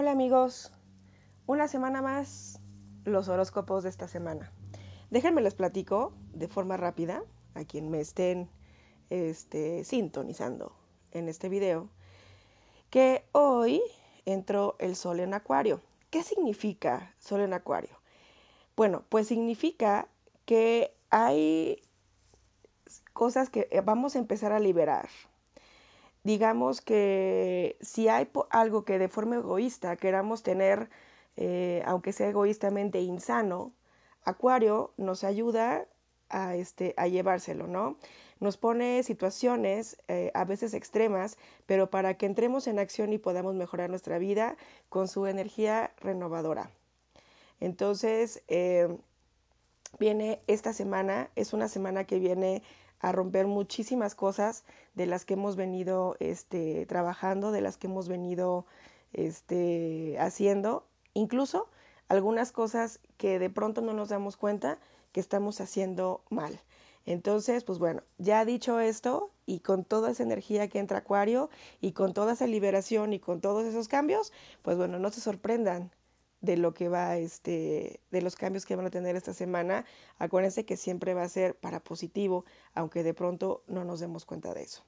Hola amigos, una semana más los horóscopos de esta semana. Déjenme les platico de forma rápida a quien me estén este, sintonizando en este video que hoy entró el sol en acuario. ¿Qué significa sol en acuario? Bueno, pues significa que hay cosas que vamos a empezar a liberar, digamos que si hay algo que de forma egoísta queramos tener, eh, aunque sea egoístamente insano, Acuario nos ayuda a, este, a llevárselo, ¿no? Nos pone situaciones eh, a veces extremas, pero para que entremos en acción y podamos mejorar nuestra vida con su energía renovadora. Entonces, eh, viene esta semana, es una semana que viene a romper muchísimas cosas de las que hemos venido este, trabajando, de las que hemos venido este, haciendo, incluso algunas cosas que de pronto no nos damos cuenta que estamos haciendo mal. Entonces, pues bueno, ya dicho esto y con toda esa energía que entra Acuario y con toda esa liberación y con todos esos cambios, pues bueno, no se sorprendan de lo que va, este, de los cambios que van a tener esta semana. Acuérdense que siempre va a ser para positivo, aunque de pronto no nos demos cuenta de eso.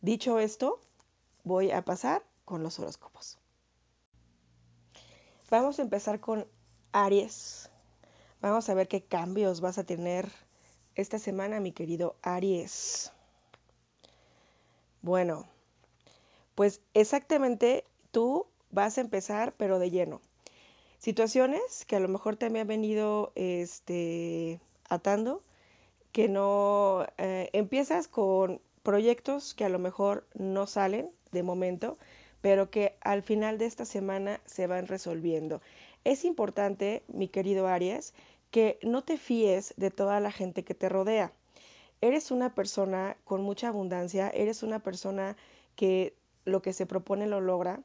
Dicho esto, voy a pasar con los horóscopos. Vamos a empezar con Aries. Vamos a ver qué cambios vas a tener esta semana, mi querido Aries. Bueno, pues exactamente tú vas a empezar, pero de lleno situaciones que a lo mejor te me han venido este, atando, que no eh, empiezas con proyectos que a lo mejor no salen de momento, pero que al final de esta semana se van resolviendo. Es importante, mi querido Aries, que no te fíes de toda la gente que te rodea. Eres una persona con mucha abundancia, eres una persona que lo que se propone lo logra,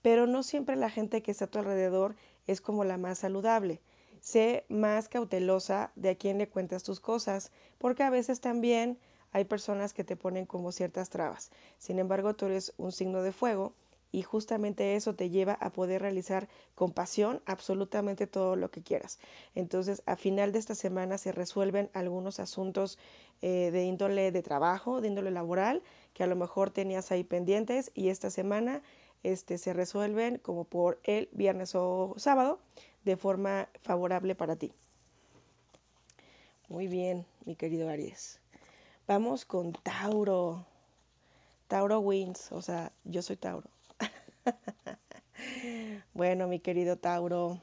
pero no siempre la gente que está a tu alrededor es como la más saludable. Sé más cautelosa de a quién le cuentas tus cosas, porque a veces también hay personas que te ponen como ciertas trabas. Sin embargo, tú eres un signo de fuego y justamente eso te lleva a poder realizar con pasión absolutamente todo lo que quieras. Entonces, a final de esta semana se resuelven algunos asuntos eh, de índole de trabajo, de índole laboral, que a lo mejor tenías ahí pendientes y esta semana este, se resuelven como por el viernes o sábado de forma favorable para ti. Muy bien, mi querido Aries. Vamos con Tauro. Tauro wins, o sea, yo soy Tauro. bueno, mi querido Tauro.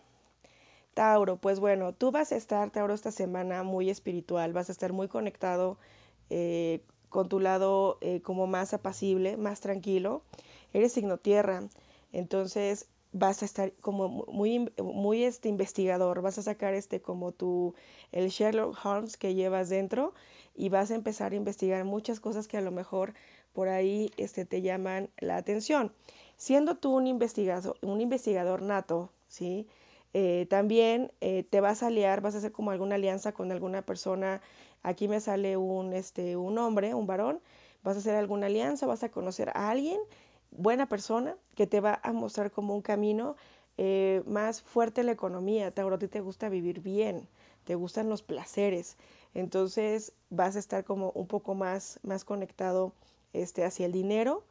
Tauro, pues bueno, tú vas a estar, Tauro, esta semana muy espiritual, vas a estar muy conectado eh, con tu lado eh, como más apacible, más tranquilo eres signo tierra, entonces vas a estar como muy, muy este investigador, vas a sacar este como tu, el Sherlock Holmes que llevas dentro y vas a empezar a investigar muchas cosas que a lo mejor por ahí este, te llaman la atención. Siendo tú un investigador, un investigador nato, ¿sí? Eh, también eh, te vas a aliar, vas a hacer como alguna alianza con alguna persona. Aquí me sale un, este, un hombre, un varón. Vas a hacer alguna alianza, vas a conocer a alguien buena persona que te va a mostrar como un camino eh, más fuerte la economía. Tauro, a ti te gusta vivir bien, te gustan los placeres. Entonces vas a estar como un poco más, más conectado este, hacia el dinero,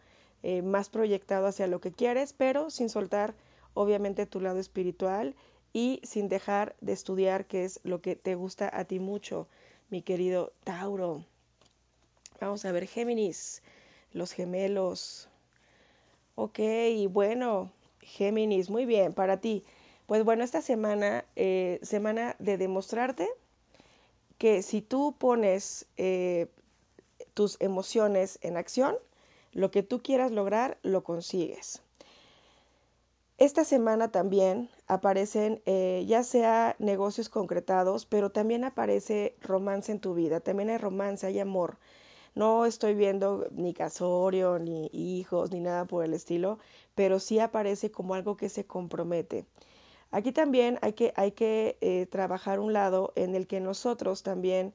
eh, más proyectado hacia lo que quieres, pero sin soltar obviamente tu lado espiritual y sin dejar de estudiar, que es lo que te gusta a ti mucho, mi querido Tauro. Vamos a ver, Géminis, los gemelos, Ok, bueno, Géminis, muy bien, para ti. Pues bueno, esta semana, eh, semana de demostrarte que si tú pones eh, tus emociones en acción, lo que tú quieras lograr, lo consigues. Esta semana también aparecen eh, ya sea negocios concretados, pero también aparece romance en tu vida, también hay romance, hay amor. No estoy viendo ni casorio, ni hijos, ni nada por el estilo, pero sí aparece como algo que se compromete. Aquí también hay que, hay que eh, trabajar un lado en el que nosotros también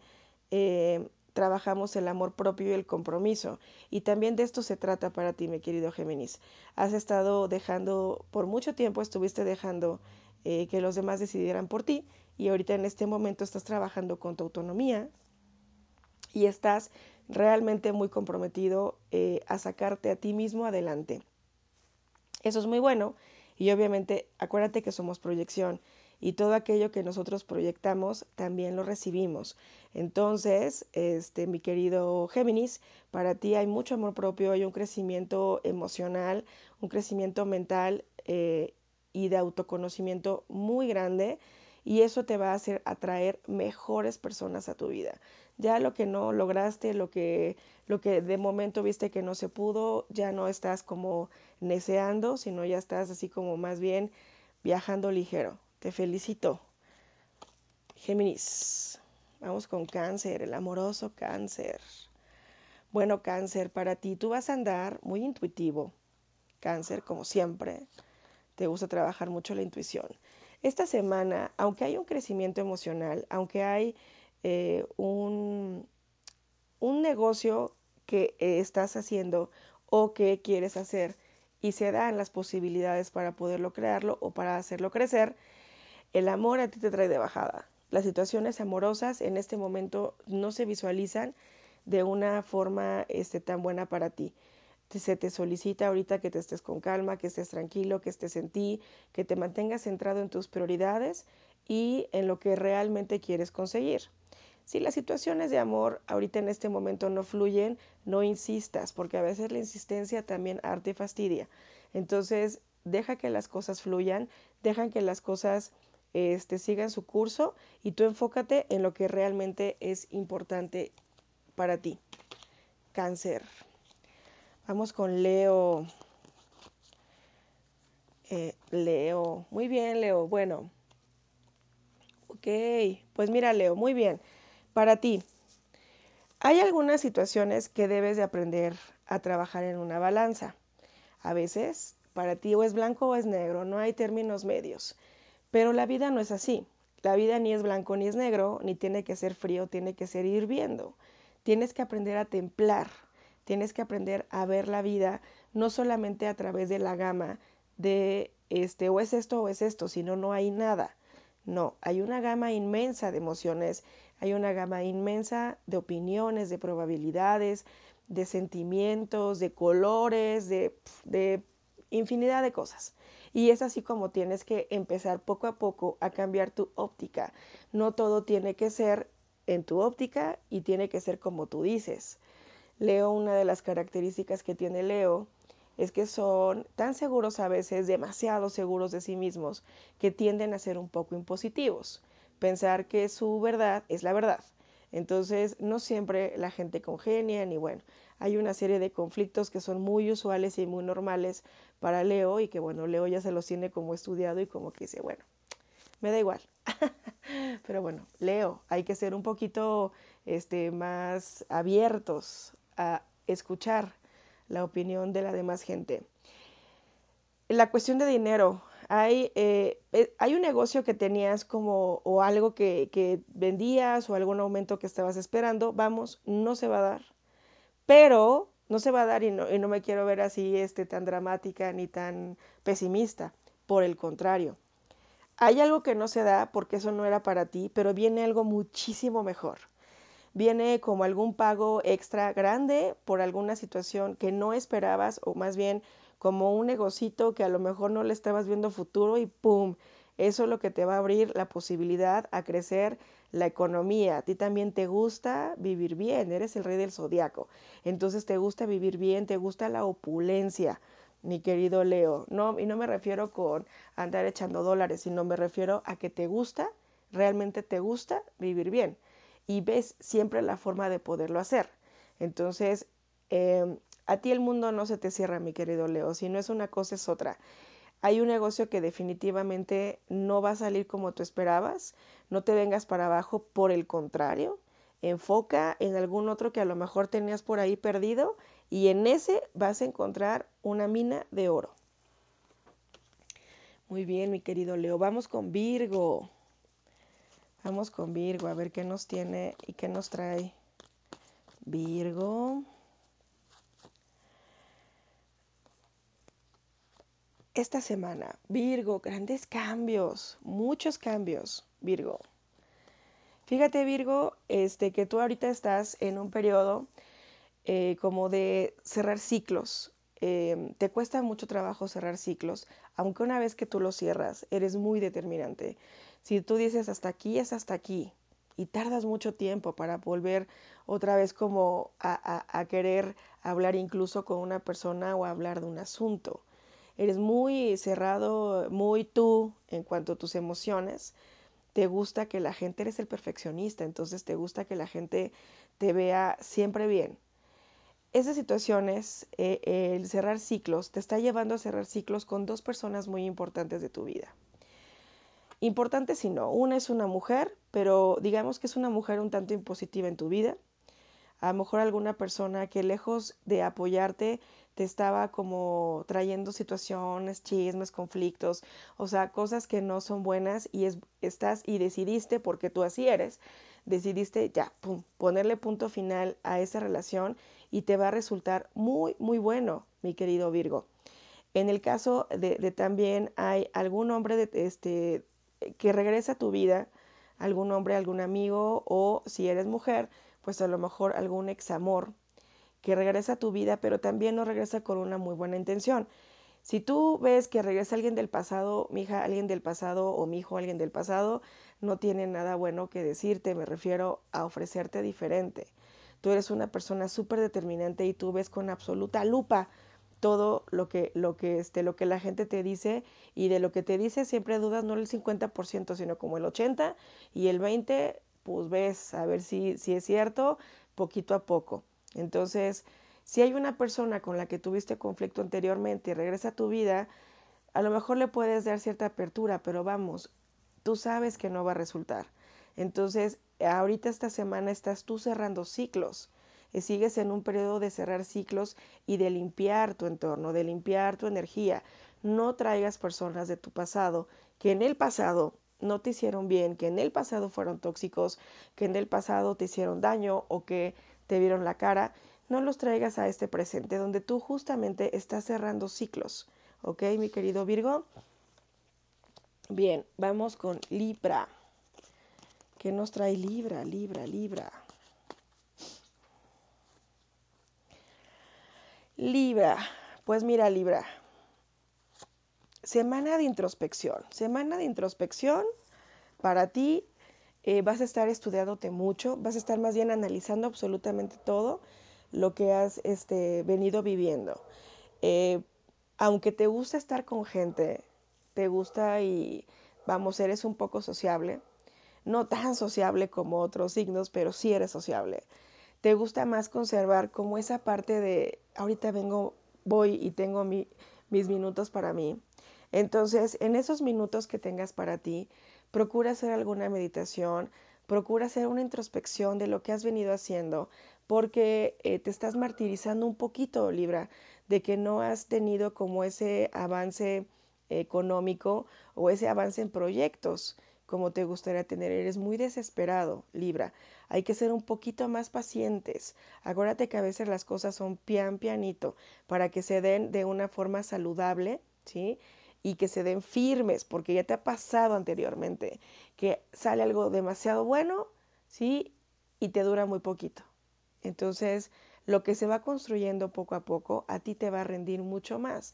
eh, trabajamos el amor propio y el compromiso. Y también de esto se trata para ti, mi querido Géminis. Has estado dejando, por mucho tiempo estuviste dejando eh, que los demás decidieran por ti y ahorita en este momento estás trabajando con tu autonomía y estás realmente muy comprometido eh, a sacarte a ti mismo adelante. Eso es muy bueno y obviamente acuérdate que somos proyección y todo aquello que nosotros proyectamos también lo recibimos. Entonces, este, mi querido Géminis, para ti hay mucho amor propio, hay un crecimiento emocional, un crecimiento mental eh, y de autoconocimiento muy grande y eso te va a hacer atraer mejores personas a tu vida. Ya lo que no lograste, lo que, lo que de momento viste que no se pudo, ya no estás como neceando, sino ya estás así como más bien viajando ligero. Te felicito. Géminis. Vamos con cáncer, el amoroso cáncer. Bueno, cáncer, para ti tú vas a andar muy intuitivo. Cáncer, como siempre, te gusta trabajar mucho la intuición. Esta semana, aunque hay un crecimiento emocional, aunque hay eh, un, un negocio que estás haciendo o que quieres hacer y se dan las posibilidades para poderlo crearlo o para hacerlo crecer, el amor a ti te trae de bajada. Las situaciones amorosas en este momento no se visualizan de una forma este, tan buena para ti. Se te solicita ahorita que te estés con calma, que estés tranquilo, que estés en ti, que te mantengas centrado en tus prioridades y en lo que realmente quieres conseguir. Si las situaciones de amor ahorita en este momento no fluyen, no insistas, porque a veces la insistencia también arte y fastidia. Entonces, deja que las cosas fluyan, deja que las cosas este, sigan su curso y tú enfócate en lo que realmente es importante para ti. Cáncer. Vamos con Leo. Eh, Leo. Muy bien, Leo. Bueno. Ok. Pues mira, Leo, muy bien. Para ti, hay algunas situaciones que debes de aprender a trabajar en una balanza. A veces, para ti o es blanco o es negro, no hay términos medios. Pero la vida no es así. La vida ni es blanco ni es negro, ni tiene que ser frío, tiene que ser hirviendo. Tienes que aprender a templar, tienes que aprender a ver la vida no solamente a través de la gama de este o es esto o es esto, sino no hay nada. No, hay una gama inmensa de emociones, hay una gama inmensa de opiniones, de probabilidades, de sentimientos, de colores, de, de infinidad de cosas. Y es así como tienes que empezar poco a poco a cambiar tu óptica. No todo tiene que ser en tu óptica y tiene que ser como tú dices. Leo, una de las características que tiene Leo es que son tan seguros a veces, demasiado seguros de sí mismos, que tienden a ser un poco impositivos. Pensar que su verdad es la verdad. Entonces, no siempre la gente congenia, ni bueno, hay una serie de conflictos que son muy usuales y muy normales para Leo y que bueno, Leo ya se los tiene como estudiado y como que dice, bueno, me da igual. Pero bueno, Leo, hay que ser un poquito este, más abiertos a escuchar la opinión de la demás gente. La cuestión de dinero, hay, eh, eh, hay un negocio que tenías como o algo que, que vendías o algún aumento que estabas esperando, vamos, no se va a dar, pero no se va a dar y no, y no me quiero ver así este, tan dramática ni tan pesimista, por el contrario. Hay algo que no se da porque eso no era para ti, pero viene algo muchísimo mejor. Viene como algún pago extra grande por alguna situación que no esperabas o más bien como un negocito que a lo mejor no le estabas viendo futuro y ¡pum! Eso es lo que te va a abrir la posibilidad a crecer la economía. A ti también te gusta vivir bien, eres el rey del zodiaco. Entonces te gusta vivir bien, te gusta la opulencia, mi querido Leo. No, y no me refiero con andar echando dólares, sino me refiero a que te gusta, realmente te gusta vivir bien. Y ves siempre la forma de poderlo hacer. Entonces, eh, a ti el mundo no se te cierra, mi querido Leo, si no es una cosa es otra. Hay un negocio que definitivamente no va a salir como tú esperabas, no te vengas para abajo, por el contrario, enfoca en algún otro que a lo mejor tenías por ahí perdido y en ese vas a encontrar una mina de oro. Muy bien, mi querido Leo, vamos con Virgo. Vamos con Virgo a ver qué nos tiene y qué nos trae Virgo. Esta semana, Virgo, grandes cambios, muchos cambios, Virgo. Fíjate, Virgo, este, que tú ahorita estás en un periodo eh, como de cerrar ciclos. Em, te cuesta mucho trabajo cerrar ciclos, aunque una vez que tú los cierras, eres muy determinante. Si tú dices hasta aquí, es hasta aquí, y tardas mucho tiempo para volver otra vez como a, a querer hablar incluso con una persona o hablar de un asunto. Eres muy cerrado, muy tú en cuanto a tus emociones te gusta que la gente, eres el perfeccionista, entonces te gusta que la gente te vea siempre bien. Esas situaciones, eh, el cerrar ciclos, te está llevando a cerrar ciclos con dos personas muy importantes de tu vida. Importante si no, una es una mujer, pero digamos que es una mujer un tanto impositiva en tu vida. A lo mejor alguna persona que lejos de apoyarte te estaba como trayendo situaciones, chismes, conflictos, o sea, cosas que no son buenas y es, estás y decidiste, porque tú así eres, decidiste ya, ponerle punto final a esa relación y te va a resultar muy, muy bueno, mi querido Virgo. En el caso de, de también hay algún hombre de, este, que regresa a tu vida, algún hombre, algún amigo, o si eres mujer, pues a lo mejor algún ex amor que regresa a tu vida, pero también no regresa con una muy buena intención. Si tú ves que regresa alguien del pasado, mi hija, alguien del pasado o mi hijo, alguien del pasado, no tiene nada bueno que decirte, me refiero a ofrecerte diferente. Tú eres una persona súper determinante y tú ves con absoluta lupa todo lo que, lo, que, este, lo que la gente te dice y de lo que te dice siempre dudas no el 50%, sino como el 80% y el 20% pues ves a ver si, si es cierto poquito a poco. Entonces, si hay una persona con la que tuviste conflicto anteriormente y regresa a tu vida, a lo mejor le puedes dar cierta apertura, pero vamos, tú sabes que no va a resultar. Entonces, ahorita esta semana estás tú cerrando ciclos. Y sigues en un periodo de cerrar ciclos y de limpiar tu entorno, de limpiar tu energía. No traigas personas de tu pasado que en el pasado no te hicieron bien, que en el pasado fueron tóxicos, que en el pasado te hicieron daño o que te vieron la cara, no los traigas a este presente donde tú justamente estás cerrando ciclos. ¿Ok, mi querido Virgo? Bien, vamos con Libra. ¿Qué nos trae Libra, Libra, Libra? Libra, pues mira Libra, semana de introspección, semana de introspección para ti. Eh, vas a estar estudiándote mucho, vas a estar más bien analizando absolutamente todo lo que has este, venido viviendo. Eh, aunque te gusta estar con gente, te gusta y, vamos, eres un poco sociable, no tan sociable como otros signos, pero sí eres sociable. Te gusta más conservar como esa parte de, ahorita vengo, voy y tengo mis minutos para mí. Entonces, en esos minutos que tengas para ti, procura hacer alguna meditación, procura hacer una introspección de lo que has venido haciendo, porque eh, te estás martirizando un poquito, Libra, de que no has tenido como ese avance económico o ese avance en proyectos como te gustaría tener. Eres muy desesperado, Libra. Hay que ser un poquito más pacientes. Acuérdate que a veces las cosas son pian pianito para que se den de una forma saludable, ¿sí? y que se den firmes, porque ya te ha pasado anteriormente, que sale algo demasiado bueno, ¿sí? Y te dura muy poquito. Entonces, lo que se va construyendo poco a poco, a ti te va a rendir mucho más.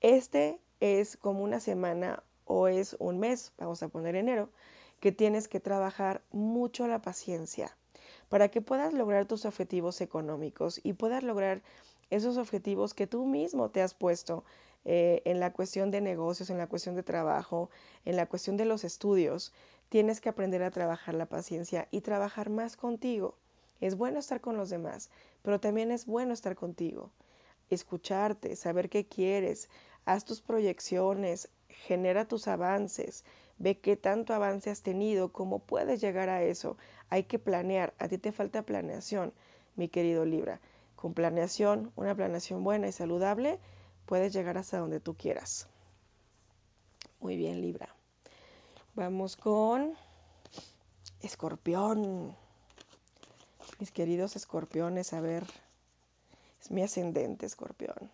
Este es como una semana o es un mes, vamos a poner enero, que tienes que trabajar mucho la paciencia para que puedas lograr tus objetivos económicos y puedas lograr esos objetivos que tú mismo te has puesto eh, en la cuestión de negocios, en la cuestión de trabajo, en la cuestión de los estudios, tienes que aprender a trabajar la paciencia y trabajar más contigo. Es bueno estar con los demás, pero también es bueno estar contigo. Escucharte, saber qué quieres, haz tus proyecciones, genera tus avances, ve qué tanto avance has tenido, cómo puedes llegar a eso. Hay que planear, a ti te falta planeación, mi querido Libra. Con planeación, una planeación buena y saludable, puedes llegar hasta donde tú quieras. Muy bien, Libra. Vamos con Escorpión. Mis queridos escorpiones, a ver, es mi ascendente escorpión.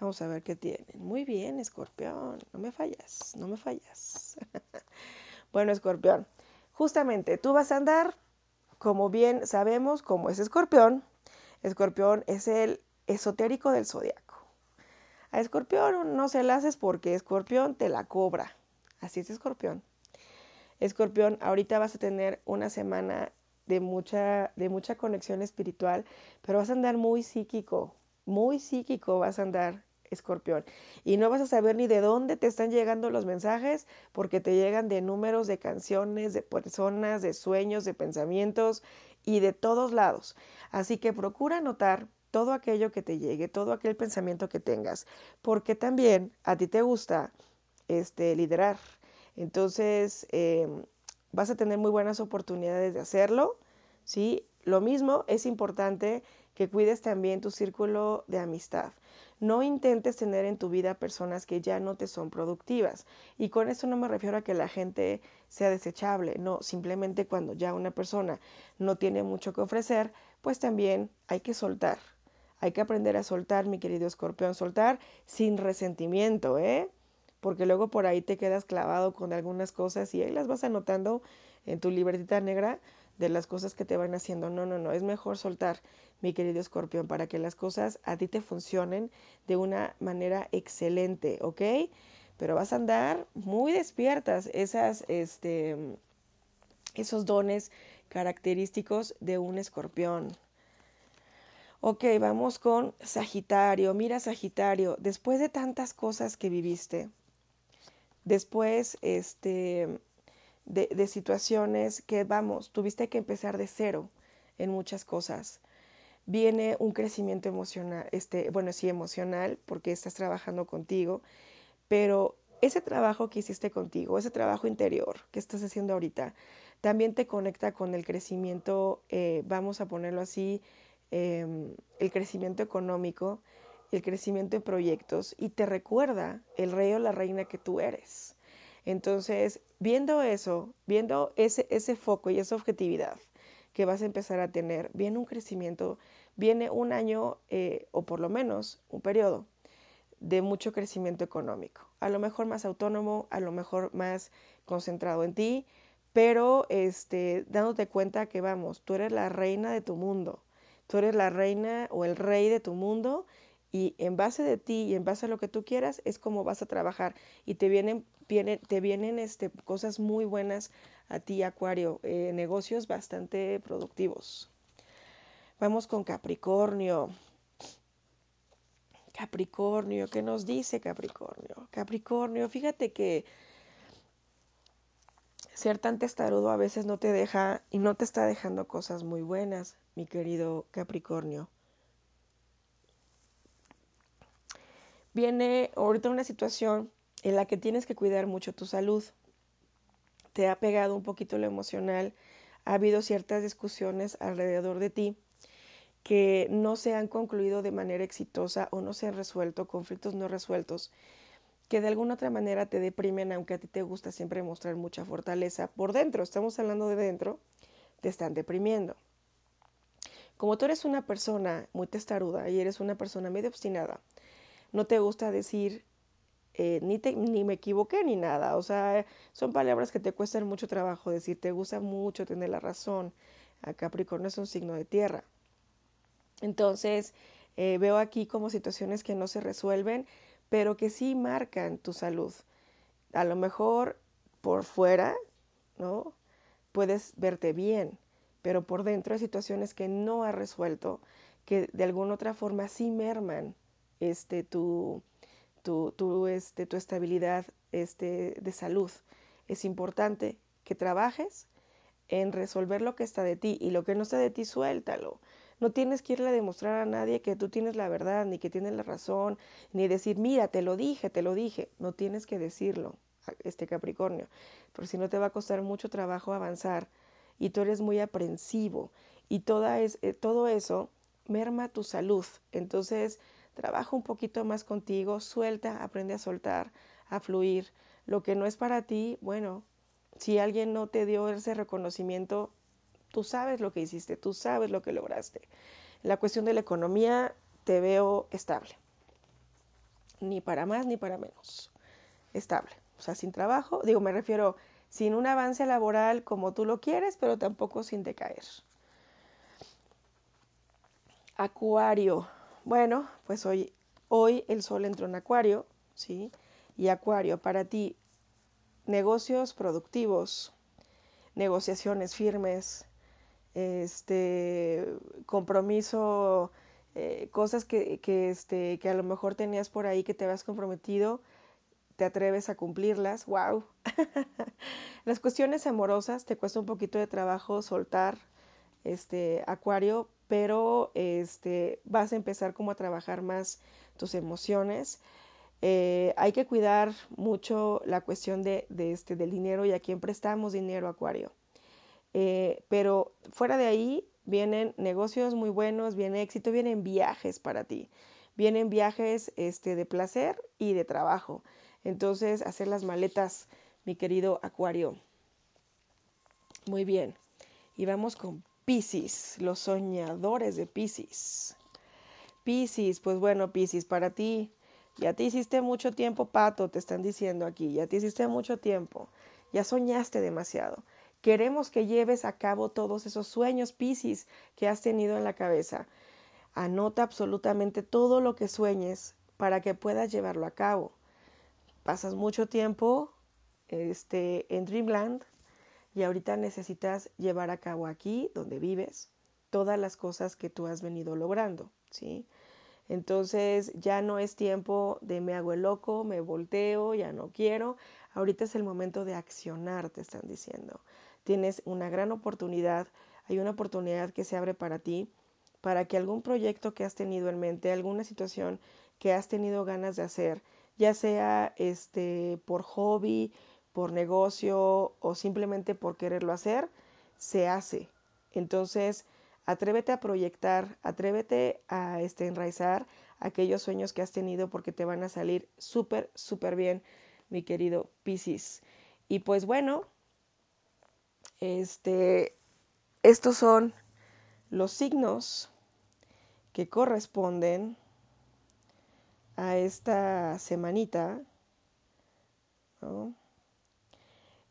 Vamos a ver qué tienen. Muy bien, escorpión, no me fallas, no me fallas. bueno, escorpión, justamente tú vas a andar, como bien sabemos, como es escorpión. Escorpión es el esotérico del zodiaco. A escorpión no se la haces porque escorpión te la cobra. Así es escorpión. Escorpión, ahorita vas a tener una semana de mucha, de mucha conexión espiritual, pero vas a andar muy psíquico, muy psíquico vas a andar, escorpión. Y no vas a saber ni de dónde te están llegando los mensajes, porque te llegan de números, de canciones, de personas, de sueños, de pensamientos y de todos lados. Así que procura notar todo aquello que te llegue, todo aquel pensamiento que tengas, porque también a ti te gusta este, liderar. Entonces, em, vas a tener muy buenas oportunidades de hacerlo, ¿sí? Lo mismo es importante que cuides también tu círculo de amistad. No intentes tener en tu vida personas que ya no te son productivas. Y con esto no me refiero a que la gente sea desechable, no, simplemente cuando ya una persona no tiene mucho que ofrecer, pues también hay que soltar. Hay que aprender a soltar, mi querido escorpión, soltar sin resentimiento, ¿eh? porque luego por ahí te quedas clavado con algunas cosas y ahí las vas anotando en tu libretita negra de las cosas que te van haciendo. No, no, no, es mejor soltar, mi querido escorpión, para que las cosas a ti te funcionen de una manera excelente, ¿ok? Pero vas a andar muy despiertas esas, este, esos dones característicos de un escorpión. Ok, vamos con Sagitario. Mira, Sagitario, después de tantas cosas que viviste, Después, este, de, situaciones que, vamos, tuviste que empezar de cero en muchas cosas. Viene un crecimiento emocional, este, bueno, sí, emocional, porque estás trabajando contigo, pero ese trabajo que hiciste contigo, ese trabajo interior que estás haciendo ahorita, también te conecta con el crecimiento, eh, vamos a ponerlo así, em, el crecimiento económico el crecimiento en proyectos y te recuerda el rey o la reina que tú eres. Entonces, viendo eso, viendo ese, ese foco y esa objetividad que vas a empezar a tener, viene un crecimiento, viene un año eh, o por lo menos un periodo de mucho crecimiento económico. A lo mejor más autónomo, a lo mejor más concentrado en ti, pero este, dándote cuenta que vamos, tú eres la reina de tu mundo, tú eres la reina o el rey de tu mundo y en base de ti y en base a lo que tú quieras es como vas a trabajar y te vienen, te vienen este, cosas muy buenas a ti, Acuario, eh, negocios bastante productivos. Vamos con Capricornio. Capricornio, ¿qué nos dice Capricornio? Capricornio, fíjate que ser tan testarudo a veces no te deja y no te está dejando cosas muy buenas, mi querido Capricornio. Viene ahorita una situación en la que tienes que cuidar mucho tu salud. Te ha pegado un poquito lo emocional, ha habido ciertas discusiones alrededor de ti que no se han concluido de manera exitosa o no se han resuelto, conflictos no resueltos, que de alguna otra manera te deprimen, aunque a ti te gusta siempre mostrar mucha fortaleza. Por dentro, estamos hablando de dentro, te están deprimiendo. Como tú eres una persona muy testaruda y eres una persona medio obstinada, no te gusta decir eh, ni, ni me equivoqué ni nada. O sea, son palabras que te cuestan mucho trabajo decir. Te gusta mucho tener la razón. A Capricornio es un signo de tierra. Entonces, eh, veo aquí como situaciones que no se resuelven, pero que sí marcan tu salud. A lo mejor por fuera, ¿no? Puedes verte bien, pero por dentro hay situaciones que no has resuelto, que de alguna otra forma sí merman este, tu, tu, este, tu estabilidad este, de salud. Es importante que trabajes en resolver lo que está de ti y lo que no está de ti, suéltalo. No tienes que irle a demostrar a nadie que tú tienes la verdad, ni que tienes la razón, ni decir, mira, te lo dije, te lo dije. No tienes que decirlo, este Capricornio, porque si no te va a costar mucho trabajo avanzar y tú eres muy aprensivo y toda es, eh, todo eso merma tu salud. Entonces, Trabaja un poquito más contigo, suelta, aprende a soltar, a fluir. Lo que no es para ti, bueno, si alguien no te dio ese reconocimiento, tú sabes lo que hiciste, tú sabes lo que lograste. La cuestión de la economía te veo estable. Ni para más ni para menos. Estable. O sea, sin trabajo, digo, me refiero sin un avance laboral como tú lo quieres, pero tampoco sin decaer. Acuario. Bueno, pues hoy, hoy el sol entró en Acuario, ¿sí? Y Acuario, para ti, negocios productivos, negociaciones firmes, este compromiso, eh, cosas que, que, este, que a lo mejor tenías por ahí que te habías comprometido, te atreves a cumplirlas, wow. Las cuestiones amorosas te cuesta un poquito de trabajo soltar, este, Acuario, pero este, vas a empezar como a trabajar más tus emociones. Eh, hay que cuidar mucho la cuestión de, de, este, del dinero y a quién prestamos dinero, Acuario. Eh, pero fuera de ahí vienen negocios muy buenos, viene éxito, vienen viajes para ti. Vienen viajes este, de placer y de trabajo. Entonces, hacer las maletas, mi querido Acuario. Muy bien. Y vamos con Pisces, los soñadores de Pisces. Pisces, pues bueno, Pisces, para ti, ya te hiciste mucho tiempo, pato, te están diciendo aquí, ya te hiciste mucho tiempo, ya soñaste demasiado. Queremos que lleves a cabo todos esos sueños, Pisces, que has tenido en la cabeza. Anota absolutamente todo lo que sueñes para que puedas llevarlo a cabo. Pasas mucho tiempo este, en Dreamland, y ahorita necesitas llevar a cabo aquí, donde vives, todas las cosas que tú has venido logrando, ¿sí? Entonces ya no es tiempo de me hago el loco, me volteo, ya no quiero. Ahorita es el momento de accionar, te están diciendo. Tienes una gran oportunidad, hay una oportunidad que se abre para ti, para que algún proyecto que has tenido en mente, alguna situación que has tenido ganas de hacer, ya sea este por hobby, por negocio o simplemente por quererlo hacer, se hace. Entonces, atrévete a proyectar, atrévete a este, enraizar aquellos sueños que has tenido porque te van a salir súper, súper bien, mi querido Piscis. Y pues bueno, este, estos son los signos que corresponden a esta semanita. ¿no?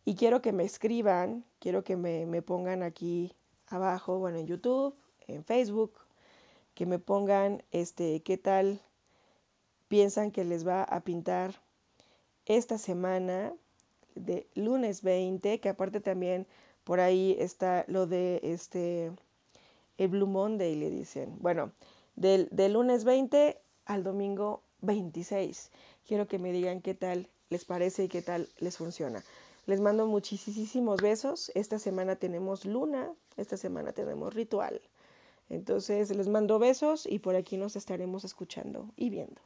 Y quiero que me escriban, quiero que me, pongan aquí abajo, bueno, en YouTube, en Facebook, que me pongan este qué tal piensan que les va a pintar esta semana de lunes 20, que aparte también por ahí está lo de este el Blue Monday, le dicen. Bueno, del, del lunes 20 al domingo 26. Quiero que me digan qué tal les parece y qué tal les funciona. Les mando muchísimos besos. Esta semana tenemos luna, esta semana tenemos ritual. Entonces les mando besos y por aquí nos estaremos escuchando y viendo.